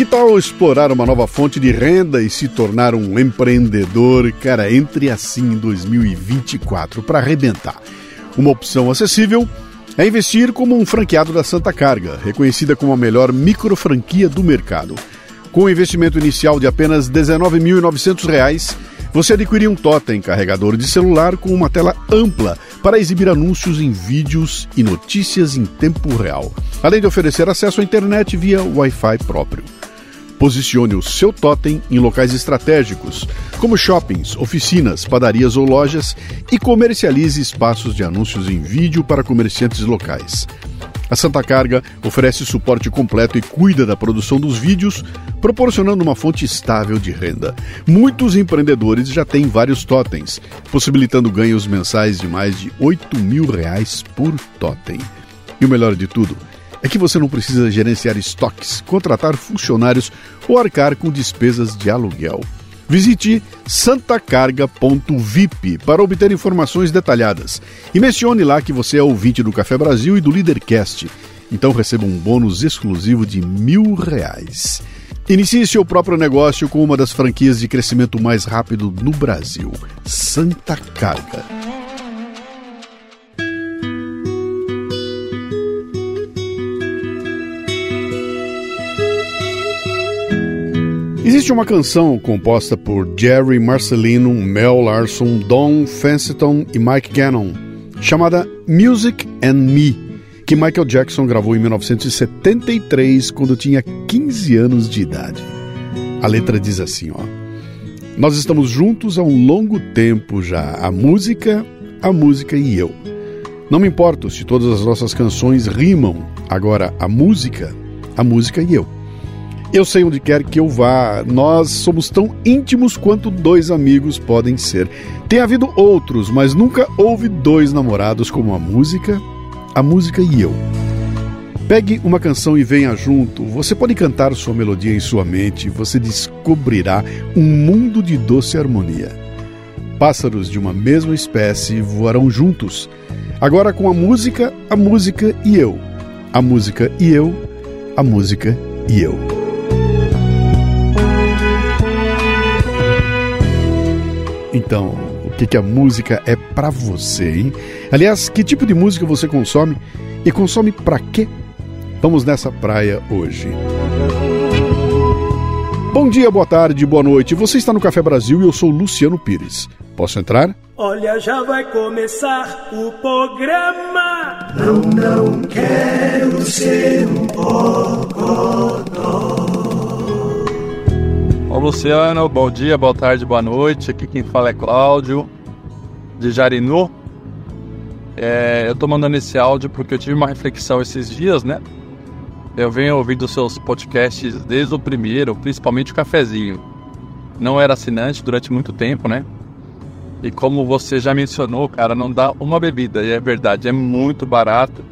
Que tal explorar uma nova fonte de renda e se tornar um empreendedor? Cara, entre assim em 2024 para arrebentar. Uma opção acessível é investir como um franqueado da Santa Carga, reconhecida como a melhor micro franquia do mercado. Com um investimento inicial de apenas R$ 19.900, você adquirir um totem carregador de celular com uma tela ampla para exibir anúncios em vídeos e notícias em tempo real, além de oferecer acesso à internet via Wi-Fi próprio. Posicione o seu totem em locais estratégicos, como shoppings, oficinas, padarias ou lojas, e comercialize espaços de anúncios em vídeo para comerciantes locais. A Santa Carga oferece suporte completo e cuida da produção dos vídeos, proporcionando uma fonte estável de renda. Muitos empreendedores já têm vários totens, possibilitando ganhos mensais de mais de 8 mil reais por totem. E o melhor de tudo é que você não precisa gerenciar estoques, contratar funcionários ou arcar com despesas de aluguel. Visite santacarga.vip para obter informações detalhadas e mencione lá que você é ouvinte do Café Brasil e do Leadercast. Então receba um bônus exclusivo de mil reais. Inicie seu próprio negócio com uma das franquias de crescimento mais rápido no Brasil, Santa Carga. Existe uma canção composta por Jerry Marcelino, Mel Larson, Don Fenceton e Mike Gannon, chamada Music and Me, que Michael Jackson gravou em 1973, quando tinha 15 anos de idade. A letra diz assim, ó: Nós estamos juntos há um longo tempo já, a música, a música e eu. Não me importo se todas as nossas canções rimam, agora a música, a música e eu. Eu sei onde quer que eu vá. Nós somos tão íntimos quanto dois amigos podem ser. Tem havido outros, mas nunca houve dois namorados como a música, a música e eu. Pegue uma canção e venha junto. Você pode cantar sua melodia em sua mente, você descobrirá um mundo de doce harmonia. Pássaros de uma mesma espécie voarão juntos. Agora com a música, a música e eu. A música e eu, a música e eu. Então, o que, que a música é para você, hein? Aliás, que tipo de música você consome e consome para quê? Vamos nessa praia hoje. Bom dia, boa tarde, boa noite. Você está no Café Brasil e eu sou Luciano Pires. Posso entrar? Olha, já vai começar o programa. Não, não quero ser um bocodó. Ô Luciano, bom dia, boa tarde, boa noite. Aqui quem fala é Cláudio, de Jarinu. É, eu tô mandando esse áudio porque eu tive uma reflexão esses dias, né? Eu venho ouvindo seus podcasts desde o primeiro, principalmente o cafezinho. Não era assinante durante muito tempo, né? E como você já mencionou, cara, não dá uma bebida, e é verdade, é muito barato.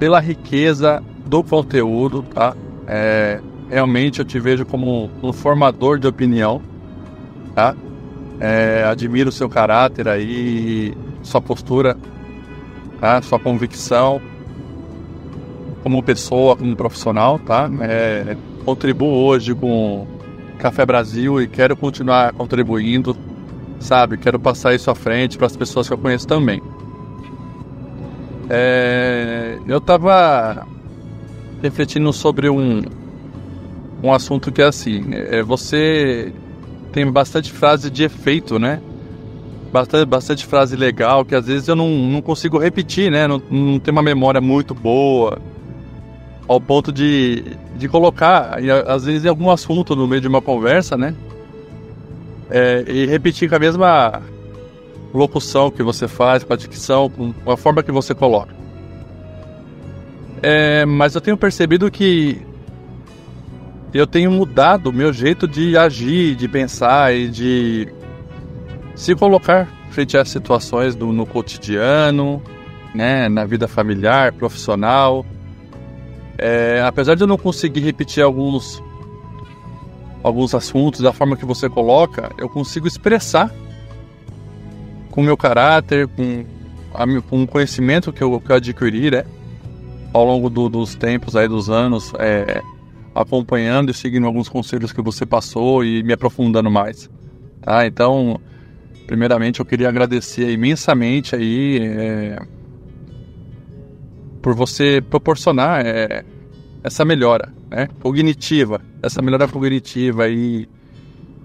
Pela riqueza do conteúdo, tá? É, realmente eu te vejo como um formador de opinião, tá? É, admiro o seu caráter aí, sua postura, tá? Sua convicção como pessoa, como profissional, tá? É, contribuo hoje com Café Brasil e quero continuar contribuindo, sabe? Quero passar isso à frente para as pessoas que eu conheço também. É, eu estava refletindo sobre um, um assunto que é assim, é, você tem bastante frase de efeito, né? Bastante, bastante frase legal que às vezes eu não, não consigo repetir, né? Não, não tenho uma memória muito boa ao ponto de, de colocar, às vezes, em algum assunto no meio de uma conversa, né? É, e repetir com a mesma locução que você faz, com a dicção, com a forma que você coloca. É, mas eu tenho percebido que eu tenho mudado o meu jeito de agir, de pensar e de se colocar frente às situações do, no cotidiano, né, na vida familiar, profissional. É, apesar de eu não conseguir repetir alguns alguns assuntos da forma que você coloca, eu consigo expressar com meu caráter, com, a, com o conhecimento que eu, que eu adquiri, né, ao longo do, dos tempos aí dos anos, é, acompanhando e seguindo alguns conselhos que você passou e me aprofundando mais. Tá? Então, primeiramente eu queria agradecer imensamente aí é, por você proporcionar é, essa melhora né, cognitiva, essa melhora cognitiva e,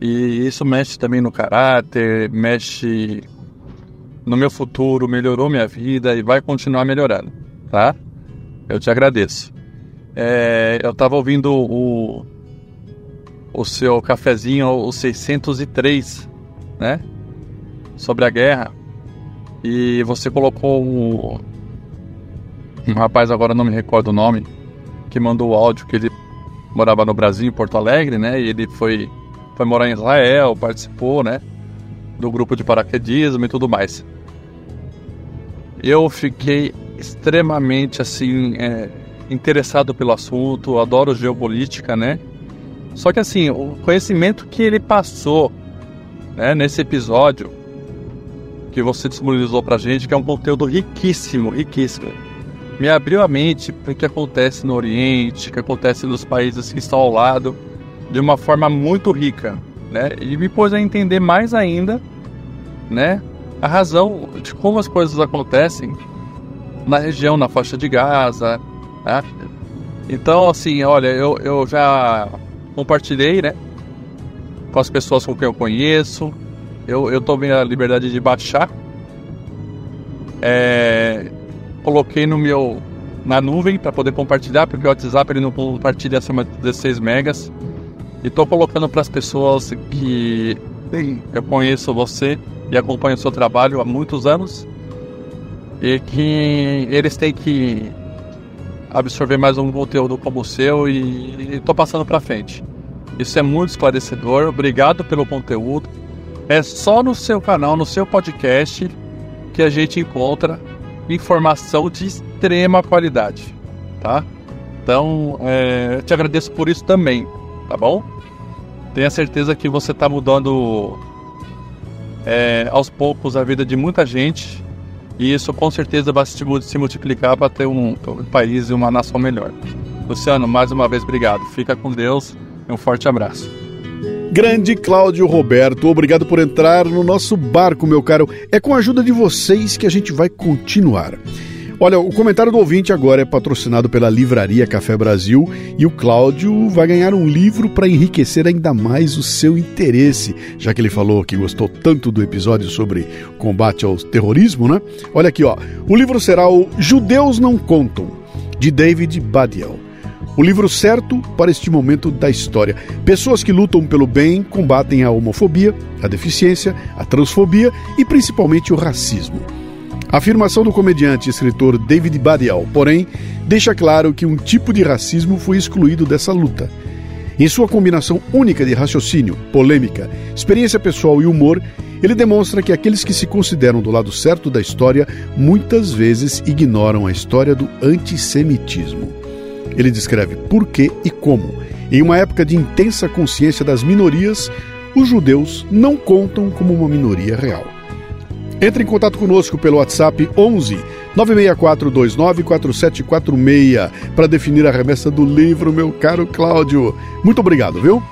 e isso mexe também no caráter, mexe no meu futuro, melhorou minha vida e vai continuar melhorando, tá? Eu te agradeço. É, eu estava ouvindo o, o seu cafezinho, o 603, né? Sobre a guerra. E você colocou um, rapaz, agora não me recordo o nome, que mandou o áudio que ele morava no Brasil, em Porto Alegre, né? E ele foi, foi morar em Israel, participou, né? Do grupo de paraquedismo e tudo mais. Eu fiquei extremamente, assim, é, interessado pelo assunto, adoro geopolítica, né? Só que, assim, o conhecimento que ele passou, né, nesse episódio, que você disponibilizou pra gente, que é um conteúdo riquíssimo, riquíssimo me abriu a mente para o que acontece no Oriente, o que acontece nos países que estão ao lado, de uma forma muito rica, né? E me pôs a entender mais ainda, né? A razão de como as coisas acontecem na região, na faixa de Gaza, né? Então, assim, olha, eu, eu já compartilhei, né? Com as pessoas com quem eu conheço. Eu, eu tomei a liberdade de baixar. É, coloquei no meu na nuvem para poder compartilhar, porque o WhatsApp ele não compartilha acima de 16 megas. E estou colocando para as pessoas que bem, eu conheço você e acompanho o seu trabalho há muitos anos e que eles têm que absorver mais um conteúdo como o seu e estou passando para frente. Isso é muito esclarecedor. Obrigado pelo conteúdo. É só no seu canal, no seu podcast que a gente encontra informação de extrema qualidade, tá? Então, é, te agradeço por isso também, tá bom? Tenha certeza que você está mudando é, aos poucos a vida de muita gente e isso com certeza vai se multiplicar para ter um, um país e uma nação melhor. Luciano, mais uma vez obrigado. Fica com Deus e um forte abraço. Grande Cláudio Roberto, obrigado por entrar no nosso barco, meu caro. É com a ajuda de vocês que a gente vai continuar. Olha, o comentário do ouvinte agora é patrocinado pela Livraria Café Brasil e o Cláudio vai ganhar um livro para enriquecer ainda mais o seu interesse, já que ele falou que gostou tanto do episódio sobre combate ao terrorismo, né? Olha aqui, ó. O livro será o Judeus Não Contam, de David Badiel. O livro certo para este momento da história. Pessoas que lutam pelo bem combatem a homofobia, a deficiência, a transfobia e principalmente o racismo. A afirmação do comediante e escritor David Badial, porém, deixa claro que um tipo de racismo foi excluído dessa luta. Em sua combinação única de raciocínio, polêmica, experiência pessoal e humor, ele demonstra que aqueles que se consideram do lado certo da história muitas vezes ignoram a história do antissemitismo. Ele descreve por que e como, em uma época de intensa consciência das minorias, os judeus não contam como uma minoria real. Entre em contato conosco pelo WhatsApp 11 964294746 para definir a remessa do livro, meu caro Cláudio. Muito obrigado, viu?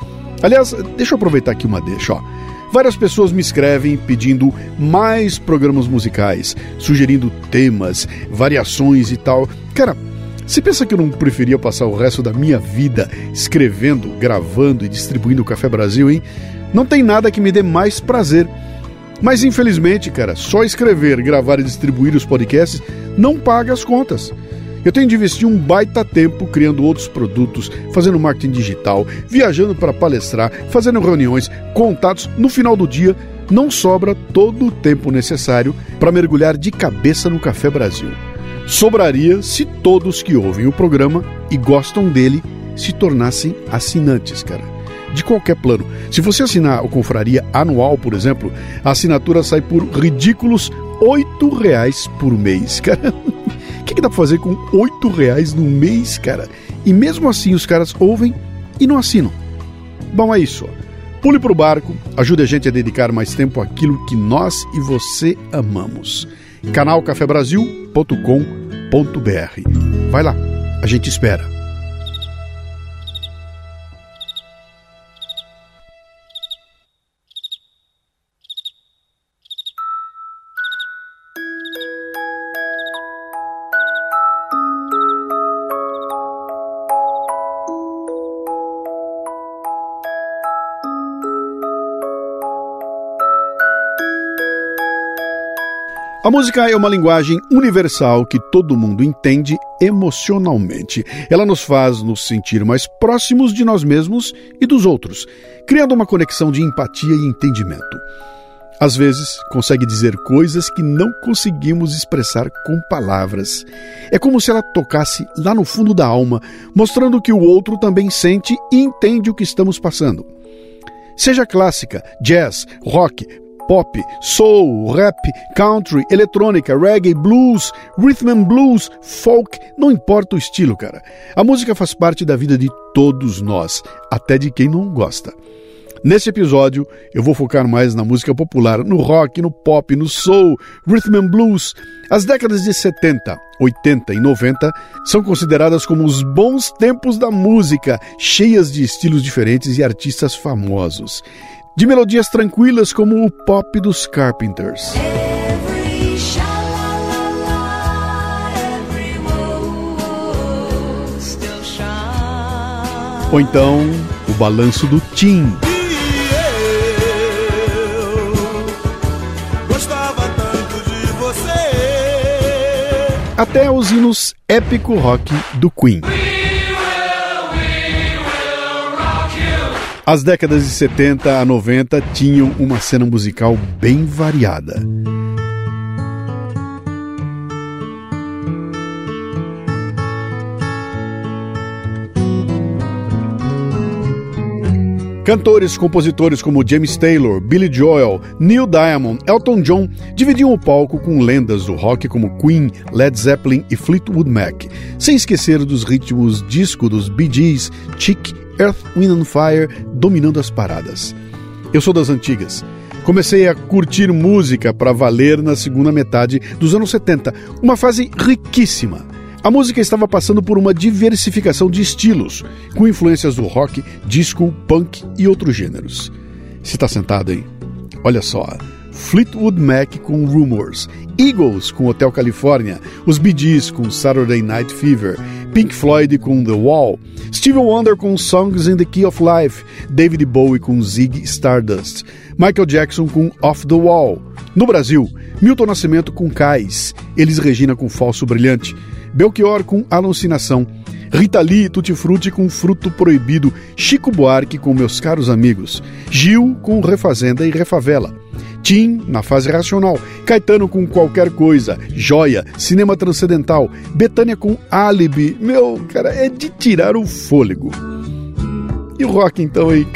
Aliás, deixa eu aproveitar aqui uma deixa, ó. Várias pessoas me escrevem pedindo mais programas musicais, sugerindo temas, variações e tal. Cara, você pensa que eu não preferia passar o resto da minha vida escrevendo, gravando e distribuindo o Café Brasil, hein? Não tem nada que me dê mais prazer. Mas infelizmente, cara, só escrever, gravar e distribuir os podcasts não paga as contas. Eu tenho de investir um baita tempo criando outros produtos, fazendo marketing digital, viajando para palestrar, fazendo reuniões, contatos. No final do dia, não sobra todo o tempo necessário para mergulhar de cabeça no Café Brasil sobraria se todos que ouvem o programa e gostam dele se tornassem assinantes, cara. De qualquer plano. Se você assinar o Confraria anual, por exemplo, a assinatura sai por ridículos oito reais por mês, cara. O que, que dá pra fazer com oito reais no mês, cara? E mesmo assim os caras ouvem e não assinam. Bom, é isso. Pule pro barco, ajude a gente a dedicar mais tempo àquilo que nós e você amamos canalcafebrasil.com.br. Vai lá, a gente espera. A música é uma linguagem universal que todo mundo entende emocionalmente. Ela nos faz nos sentir mais próximos de nós mesmos e dos outros, criando uma conexão de empatia e entendimento. Às vezes, consegue dizer coisas que não conseguimos expressar com palavras. É como se ela tocasse lá no fundo da alma, mostrando que o outro também sente e entende o que estamos passando. Seja clássica, jazz, rock, pop, soul, rap, country, eletrônica, reggae, blues, rhythm and blues, folk, não importa o estilo, cara. A música faz parte da vida de todos nós, até de quem não gosta. Nesse episódio, eu vou focar mais na música popular, no rock, no pop, no soul, rhythm and blues. As décadas de 70, 80 e 90 são consideradas como os bons tempos da música, cheias de estilos diferentes e artistas famosos. De melodias tranquilas como o pop dos Carpenters. Ou então, o balanço do Tim. até os hinos épico rock do Queen. As décadas de 70 a 90 tinham uma cena musical bem variada. Cantores, compositores como James Taylor, Billy Joel, Neil Diamond, Elton John dividiam o palco com lendas do rock como Queen, Led Zeppelin e Fleetwood Mac, sem esquecer dos ritmos disco dos Bee Gees, Chic, Earth, Wind and Fire dominando as paradas. Eu sou das antigas. Comecei a curtir música para valer na segunda metade dos anos 70, uma fase riquíssima a música estava passando por uma diversificação de estilos, com influências do rock, disco, punk e outros gêneros. Se está sentado, hein? Olha só. Fleetwood Mac com Rumors, Eagles com Hotel California, os Bee Gees com Saturday Night Fever, Pink Floyd com The Wall, Stevie Wonder com Songs in the Key of Life, David Bowie com Zig Stardust, Michael Jackson com Off the Wall. No Brasil, Milton Nascimento com Cais, Elis Regina com Falso Brilhante, Belchior com Alucinação, Rita Lee Tutti Frutti com Fruto Proibido, Chico Buarque com Meus Caros Amigos, Gil com Refazenda e Refavela, Tim na fase racional, Caetano com Qualquer Coisa, Joia, Cinema Transcendental, Betânia com Álibi, meu, cara, é de tirar o fôlego. E o rock então aí?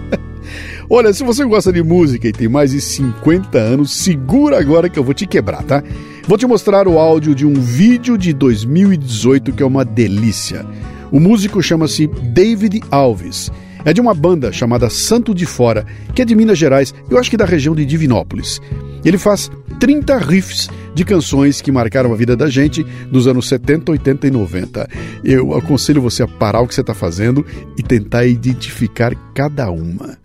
Olha, se você gosta de música e tem mais de 50 anos, segura agora que eu vou te quebrar, tá? Vou te mostrar o áudio de um vídeo de 2018 que é uma delícia. O músico chama-se David Alves. É de uma banda chamada Santo de Fora, que é de Minas Gerais, eu acho que da região de Divinópolis. Ele faz 30 riffs de canções que marcaram a vida da gente nos anos 70, 80 e 90. Eu aconselho você a parar o que você está fazendo e tentar identificar cada uma.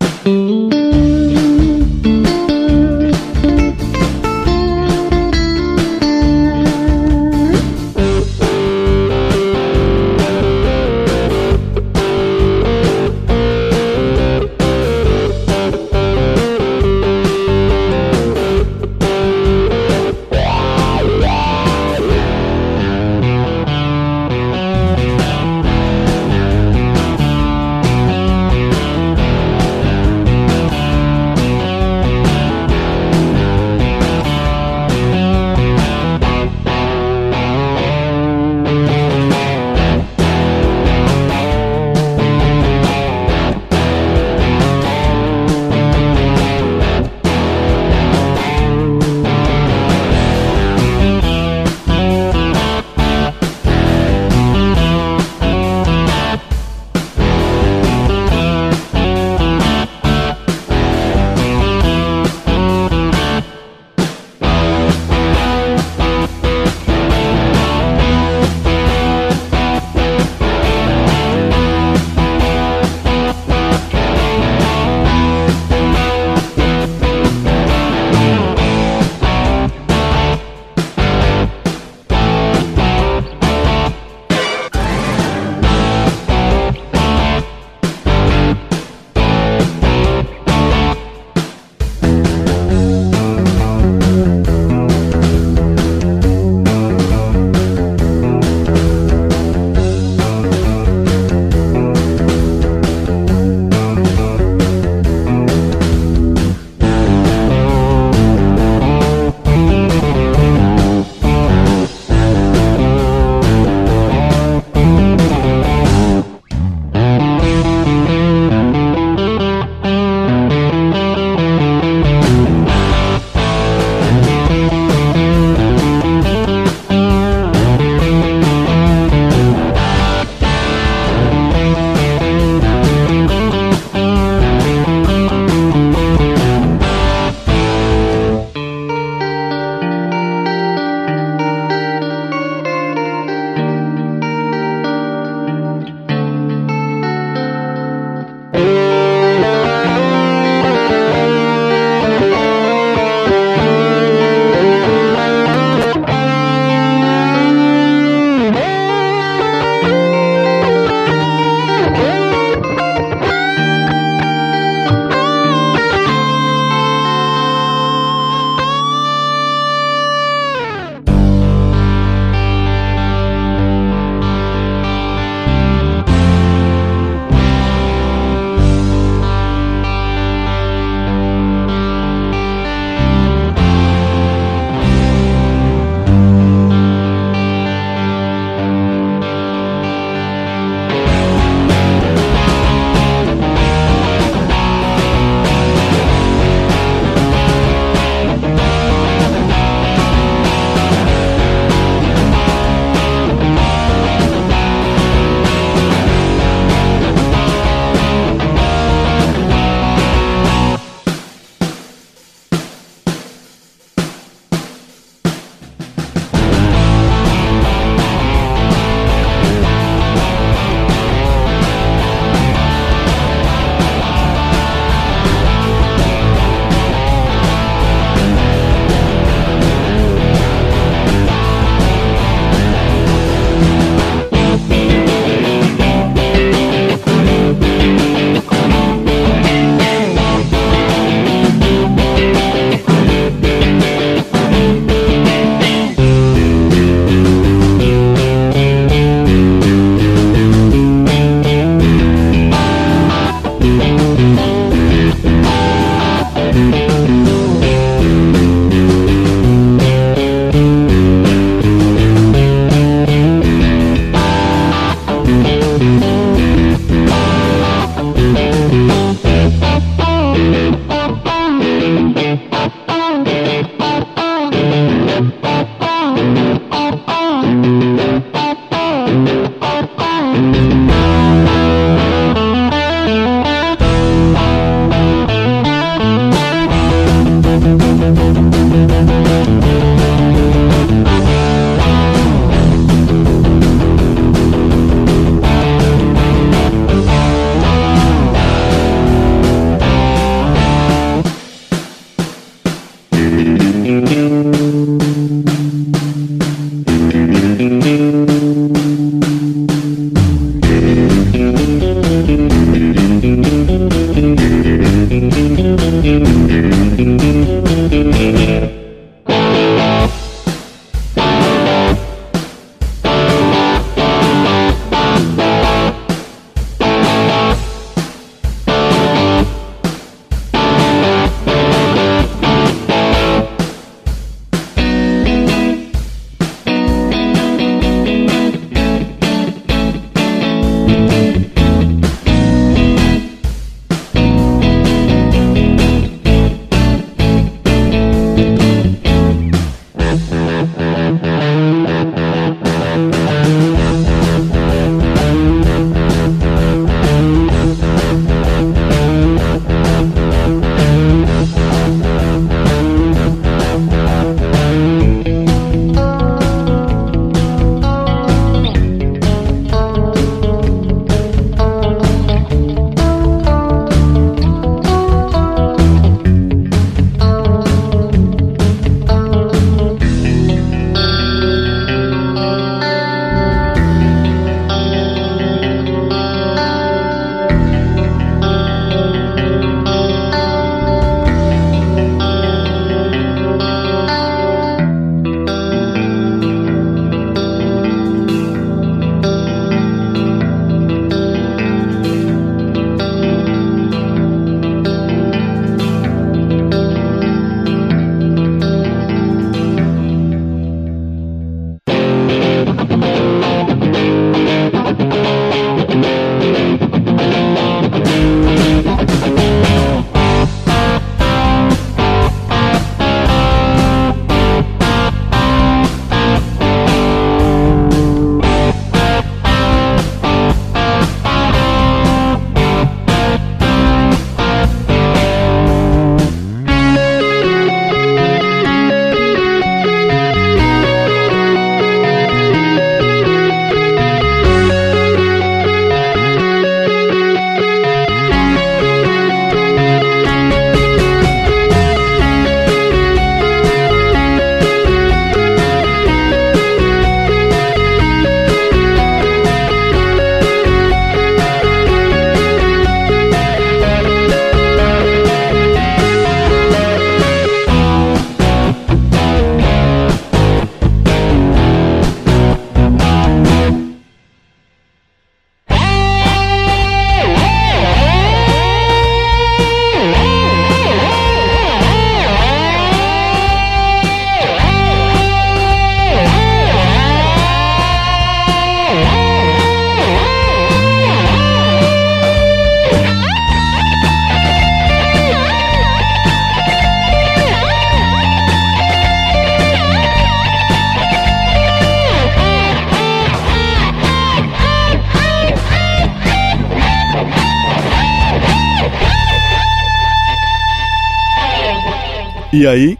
E aí,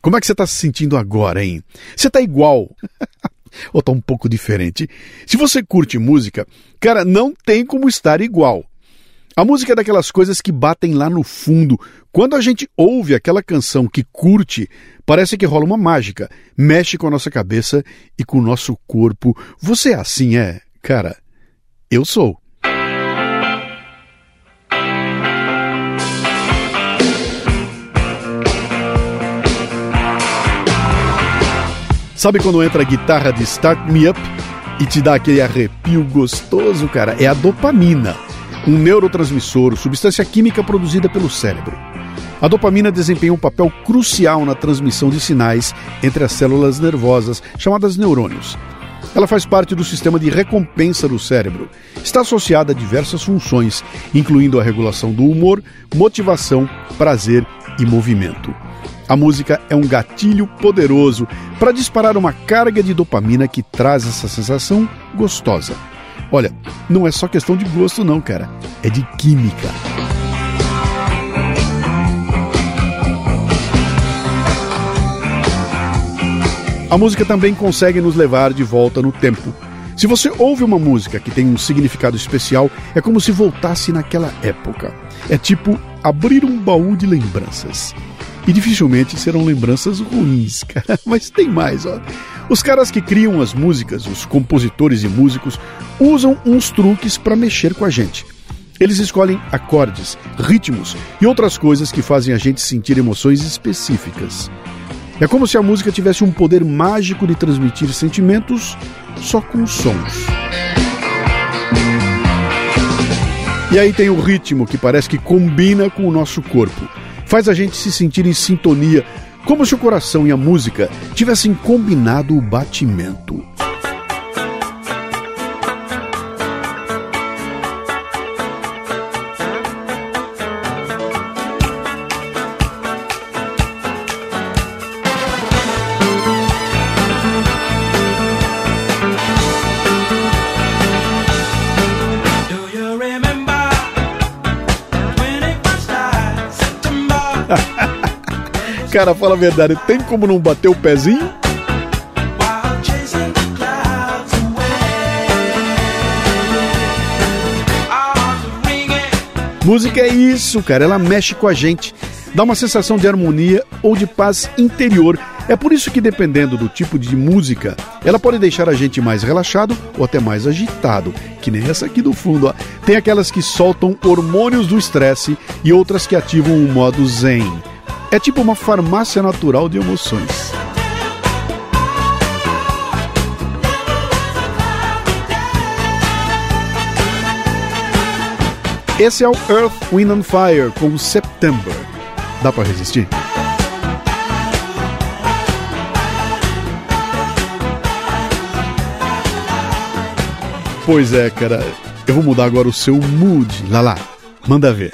como é que você está se sentindo agora, hein? Você está igual? Ou está um pouco diferente? Se você curte música, cara, não tem como estar igual. A música é daquelas coisas que batem lá no fundo. Quando a gente ouve aquela canção que curte, parece que rola uma mágica, mexe com a nossa cabeça e com o nosso corpo. Você é assim, é? Cara, eu sou. Sabe quando entra a guitarra de Start Me Up e te dá aquele arrepio gostoso, cara? É a dopamina, um neurotransmissor, substância química produzida pelo cérebro. A dopamina desempenha um papel crucial na transmissão de sinais entre as células nervosas, chamadas neurônios. Ela faz parte do sistema de recompensa do cérebro. Está associada a diversas funções, incluindo a regulação do humor, motivação, prazer e movimento. A música é um gatilho poderoso para disparar uma carga de dopamina que traz essa sensação gostosa. Olha, não é só questão de gosto, não, cara. É de química. A música também consegue nos levar de volta no tempo. Se você ouve uma música que tem um significado especial, é como se voltasse naquela época. É tipo abrir um baú de lembranças. E dificilmente serão lembranças ruins, cara. Mas tem mais, ó. Os caras que criam as músicas, os compositores e músicos, usam uns truques para mexer com a gente. Eles escolhem acordes, ritmos e outras coisas que fazem a gente sentir emoções específicas. É como se a música tivesse um poder mágico de transmitir sentimentos só com sons. E aí tem o ritmo que parece que combina com o nosso corpo faz a gente se sentir em sintonia, como se o coração e a música tivessem combinado o batimento. Cara, fala a verdade, tem como não bater o pezinho? Música é isso, cara, ela mexe com a gente, dá uma sensação de harmonia ou de paz interior. É por isso que, dependendo do tipo de música, ela pode deixar a gente mais relaxado ou até mais agitado, que nem essa aqui do fundo. Ó. Tem aquelas que soltam hormônios do estresse e outras que ativam o modo zen. É tipo uma farmácia natural de emoções. Esse é o Earth, Wind and Fire com September. Dá para resistir? Pois é, cara. Eu vou mudar agora o seu mood. Lá lá. Manda ver.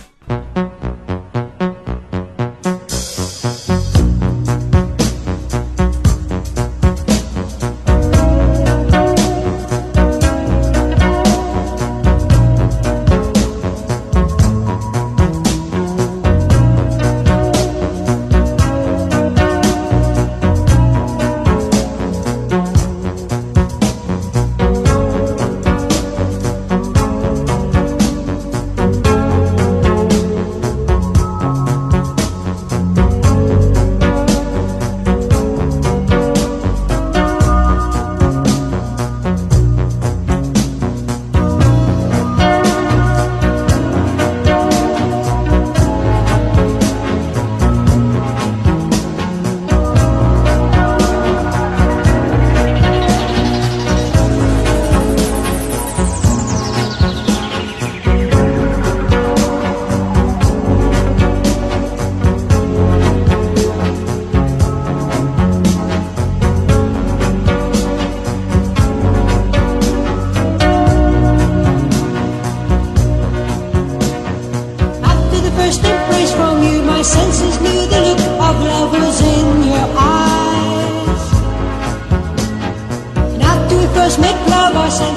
Ah.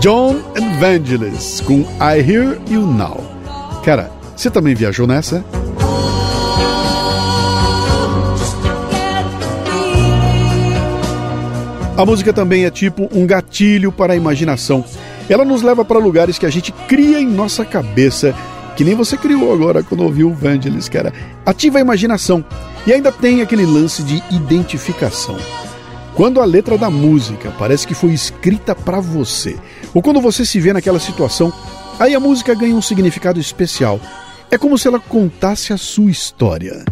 John Evangelis com I Hear You Now. Cara, você também viajou nessa? A música também é tipo um gatilho para a imaginação. Ela nos leva para lugares que a gente cria em nossa cabeça que nem você criou agora quando ouviu Vangelis, cara. Ativa a imaginação e ainda tem aquele lance de identificação. Quando a letra da música parece que foi escrita para você, ou quando você se vê naquela situação, aí a música ganha um significado especial. É como se ela contasse a sua história.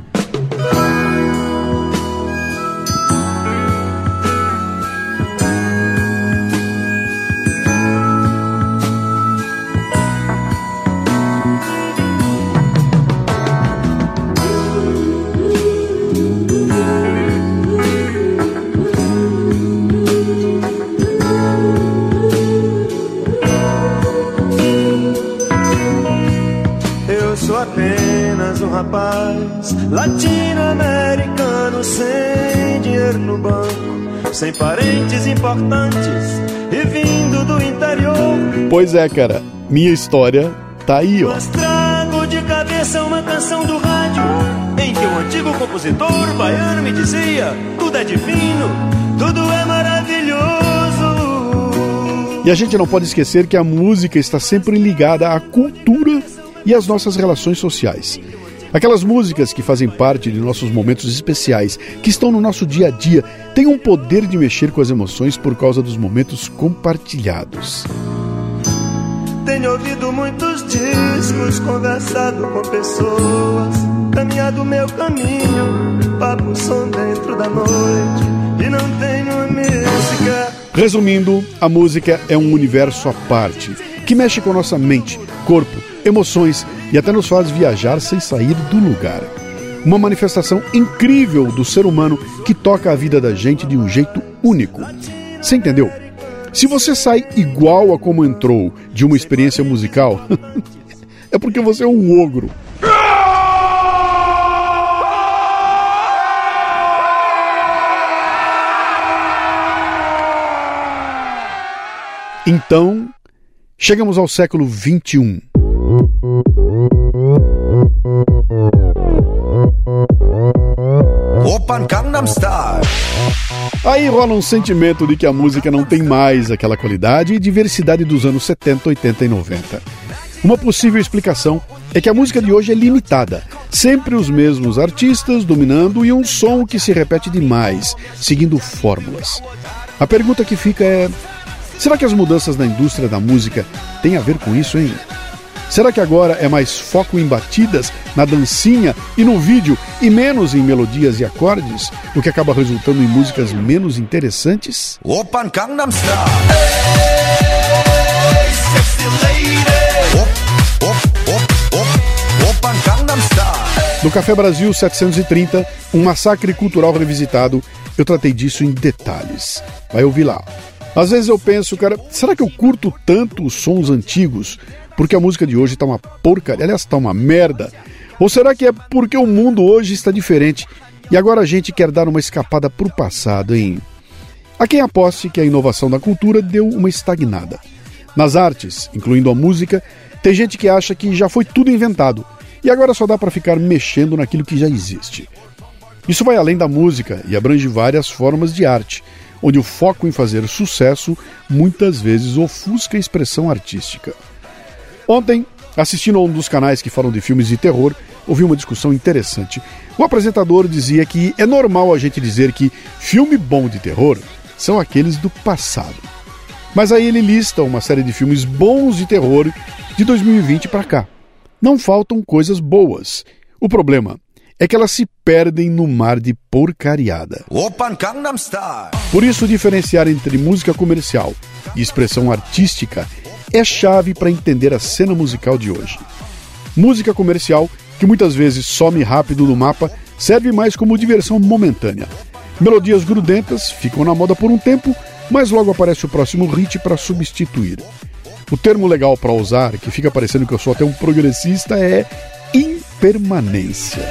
Rapaz latino-americano sem dinheiro no banco, sem parentes importantes e vindo do interior. Pois é, cara, minha história tá aí, ó. Mas trago de cabeça uma canção do rádio em que um antigo compositor baiano me dizia: tudo é divino, tudo é maravilhoso. E a gente não pode esquecer que a música está sempre ligada à cultura e às nossas relações sociais. Aquelas músicas que fazem parte de nossos momentos especiais, que estão no nosso dia a dia, têm um poder de mexer com as emoções por causa dos momentos compartilhados. Tenho ouvido muitos discos, conversado com pessoas, caminhado meu caminho, papo som dentro da noite, e não tenho música. Resumindo, a música é um universo à parte, que mexe com nossa mente, corpo, emoções e até nos faz viajar sem sair do lugar. Uma manifestação incrível do ser humano que toca a vida da gente de um jeito único. Você entendeu? Se você sai igual a como entrou de uma experiência musical, é porque você é um ogro. Então, chegamos ao século 21. Open Gangnam Style. Aí rola um sentimento de que a música não tem mais aquela qualidade e diversidade dos anos 70, 80 e 90. Uma possível explicação é que a música de hoje é limitada, sempre os mesmos artistas dominando e um som que se repete demais, seguindo fórmulas. A pergunta que fica é: será que as mudanças na indústria da música têm a ver com isso, hein? Será que agora é mais foco em batidas, na dancinha e no vídeo e menos em melodias e acordes, o que acaba resultando em músicas menos interessantes? Open Gangnam Style. Hey, sexy lady. No Café Brasil 730, um massacre cultural revisitado, eu tratei disso em detalhes. Vai ouvir lá. Às vezes eu penso, cara, será que eu curto tanto os sons antigos porque a música de hoje tá uma porcaria, aliás, tá uma merda? Ou será que é porque o mundo hoje está diferente e agora a gente quer dar uma escapada pro passado, hein? Há quem aposte que a inovação da cultura deu uma estagnada. Nas artes, incluindo a música, tem gente que acha que já foi tudo inventado e agora só dá para ficar mexendo naquilo que já existe. Isso vai além da música e abrange várias formas de arte, onde o foco em fazer sucesso muitas vezes ofusca a expressão artística. Ontem, assistindo a um dos canais que falam de filmes de terror, ouvi uma discussão interessante. O apresentador dizia que é normal a gente dizer que filme bom de terror são aqueles do passado. Mas aí ele lista uma série de filmes bons de terror de 2020 para cá. Não faltam coisas boas. O problema é que elas se perdem no mar de porcariada. Por isso, diferenciar entre música comercial e expressão artística é chave para entender a cena musical de hoje. Música comercial, que muitas vezes some rápido no mapa, serve mais como diversão momentânea. Melodias grudentas ficam na moda por um tempo, mas logo aparece o próximo hit para substituir. O termo legal para usar, que fica parecendo que eu sou até um progressista, é impermanência.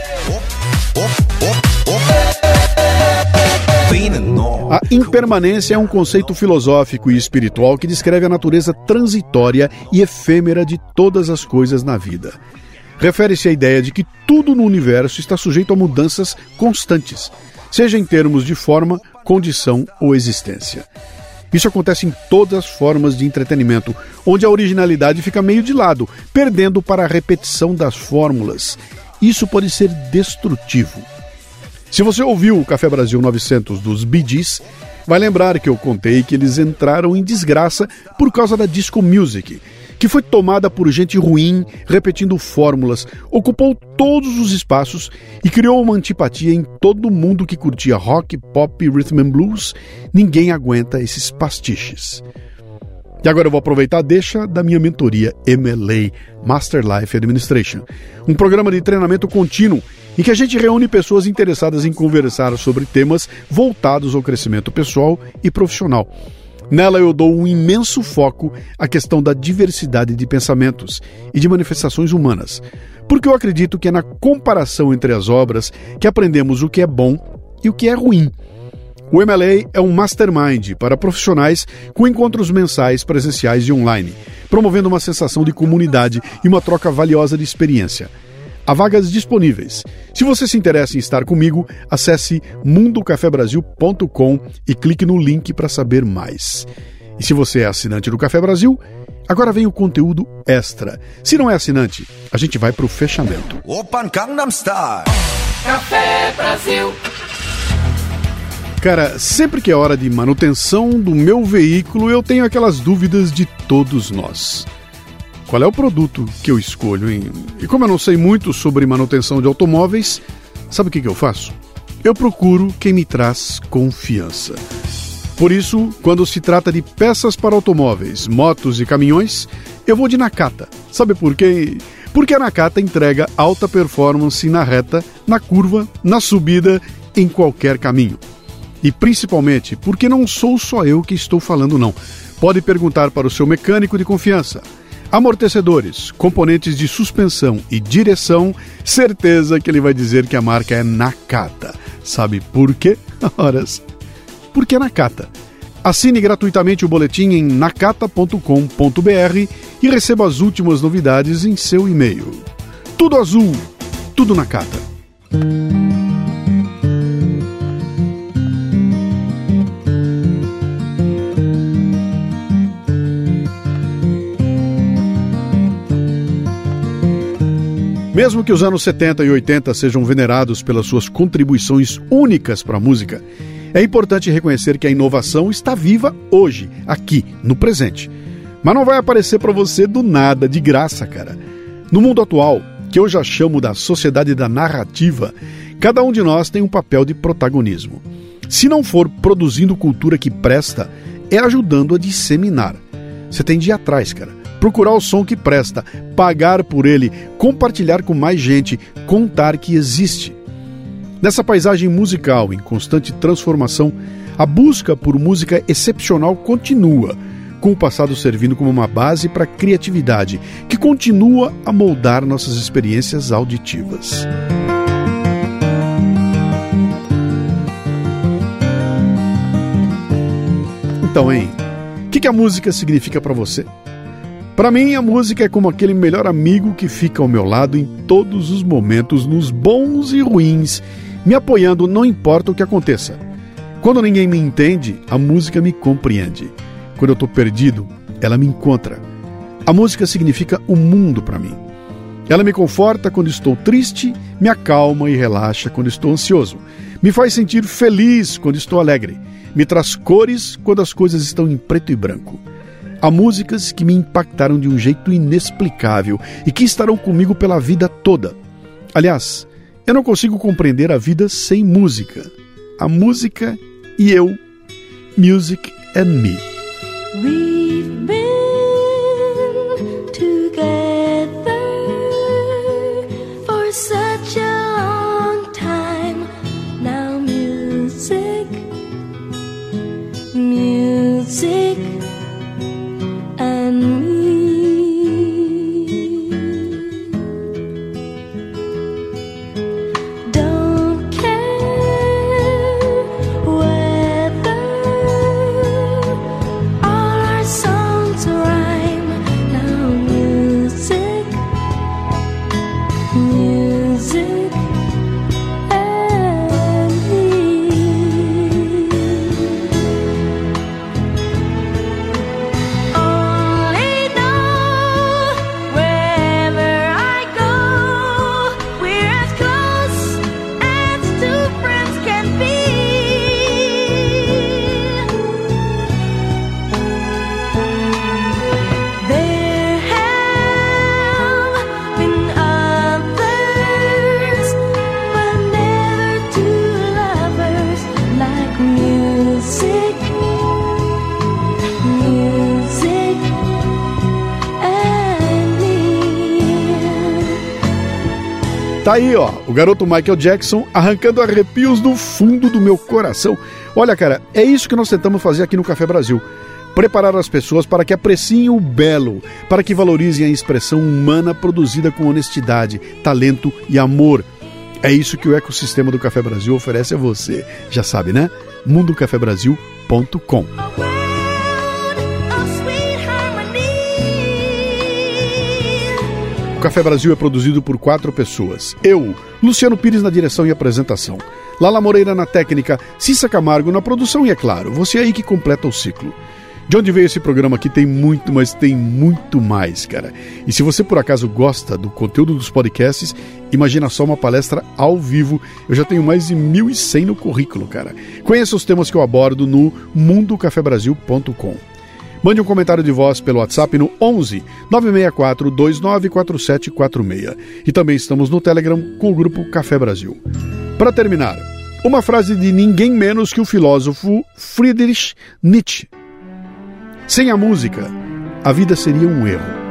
A impermanência é um conceito filosófico e espiritual que descreve a natureza transitória e efêmera de todas as coisas na vida. Refere-se à ideia de que tudo no universo está sujeito a mudanças constantes, seja em termos de forma, condição ou existência. Isso acontece em todas as formas de entretenimento, onde a originalidade fica meio de lado, perdendo para a repetição das fórmulas. Isso pode ser destrutivo. Se você ouviu o Café Brasil 900 dos Gees, vai lembrar que eu contei que eles entraram em desgraça por causa da disco music, que foi tomada por gente ruim, repetindo fórmulas, ocupou todos os espaços e criou uma antipatia em todo mundo que curtia rock, pop rhythm and blues. Ninguém aguenta esses pastiches. E agora eu vou aproveitar a deixa da minha mentoria MLA, Master Life Administration, um programa de treinamento contínuo em que a gente reúne pessoas interessadas em conversar sobre temas voltados ao crescimento pessoal e profissional. Nela eu dou um imenso foco à questão da diversidade de pensamentos e de manifestações humanas, porque eu acredito que é na comparação entre as obras que aprendemos o que é bom e o que é ruim. O MLA é um mastermind para profissionais com encontros mensais, presenciais e online, promovendo uma sensação de comunidade e uma troca valiosa de experiência. Há vagas disponíveis. Se você se interessa em estar comigo, acesse mundocafebrasil.com e clique no link para saber mais. E se você é assinante do Café Brasil, agora vem o conteúdo extra. Se não é assinante, a gente vai para o fechamento. Open Gangnam Style. Café Brasil. Cara, sempre que é hora de manutenção do meu veículo, eu tenho aquelas dúvidas de todos nós qual é o produto que eu escolho. E como eu não sei muito sobre manutenção de automóveis, sabe o que, que eu faço? Eu procuro quem me traz confiança. Por isso, quando se trata de peças para automóveis, motos e caminhões, eu vou de Nakata. Sabe por quê? Porque a Nakata entrega alta performance na reta, na curva, na subida, em qualquer caminho. E principalmente porque não sou só eu que estou falando, não. Pode perguntar para o seu mecânico de confiança. Amortecedores, componentes de suspensão e direção, certeza que ele vai dizer que a marca é Nakata. Sabe por quê? Horas. Porque é Nakata. Assine gratuitamente o boletim em nakata.com.br e receba as últimas novidades em seu e-mail. Tudo azul, tudo Nakata. Mesmo que os anos 70 e 80 sejam venerados pelas suas contribuições únicas para a música, é importante reconhecer que a inovação está viva hoje, aqui, no presente. Mas não vai aparecer para você do nada, de graça, cara. No mundo atual, que eu já chamo da sociedade da narrativa, cada um de nós tem um papel de protagonismo. Se não for produzindo cultura que presta, é ajudando a disseminar. Você tem de atrás, cara procurar o som que presta, pagar por ele, compartilhar com mais gente, contar que existe. Nessa paisagem musical em constante transformação, a busca por música excepcional continua, com o passado servindo como uma base para a criatividade, que continua a moldar nossas experiências auditivas. Então, hein? O que, que a música significa para você? Para mim, a música é como aquele melhor amigo que fica ao meu lado em todos os momentos, nos bons e ruins, me apoiando, não importa o que aconteça. Quando ninguém me entende, a música me compreende. Quando eu estou perdido, ela me encontra. A música significa o mundo para mim. Ela me conforta quando estou triste, me acalma e relaxa quando estou ansioso. Me faz sentir feliz quando estou alegre. Me traz cores quando as coisas estão em preto e branco. Há músicas que me impactaram de um jeito inexplicável e que estarão comigo pela vida toda. Aliás, eu não consigo compreender a vida sem música. A música e eu. Music and me. We've Tá aí, ó, o garoto Michael Jackson arrancando arrepios do fundo do meu coração. Olha, cara, é isso que nós tentamos fazer aqui no Café Brasil. Preparar as pessoas para que apreciem o belo, para que valorizem a expressão humana produzida com honestidade, talento e amor. É isso que o ecossistema do Café Brasil oferece a você. Já sabe, né? mundocafebrasil.com. O Café Brasil é produzido por quatro pessoas. Eu, Luciano Pires na direção e apresentação. Lala Moreira na técnica, Cissa Camargo na produção e, é claro, você aí que completa o ciclo. De onde veio esse programa aqui tem muito, mas tem muito mais, cara. E se você por acaso gosta do conteúdo dos podcasts, imagina só uma palestra ao vivo. Eu já tenho mais de 1.100 no currículo, cara. Conheça os temas que eu abordo no mundocafebrasil.com. Mande um comentário de voz pelo WhatsApp no 11 964 294746. E também estamos no Telegram com o grupo Café Brasil. Para terminar, uma frase de ninguém menos que o filósofo Friedrich Nietzsche. Sem a música, a vida seria um erro.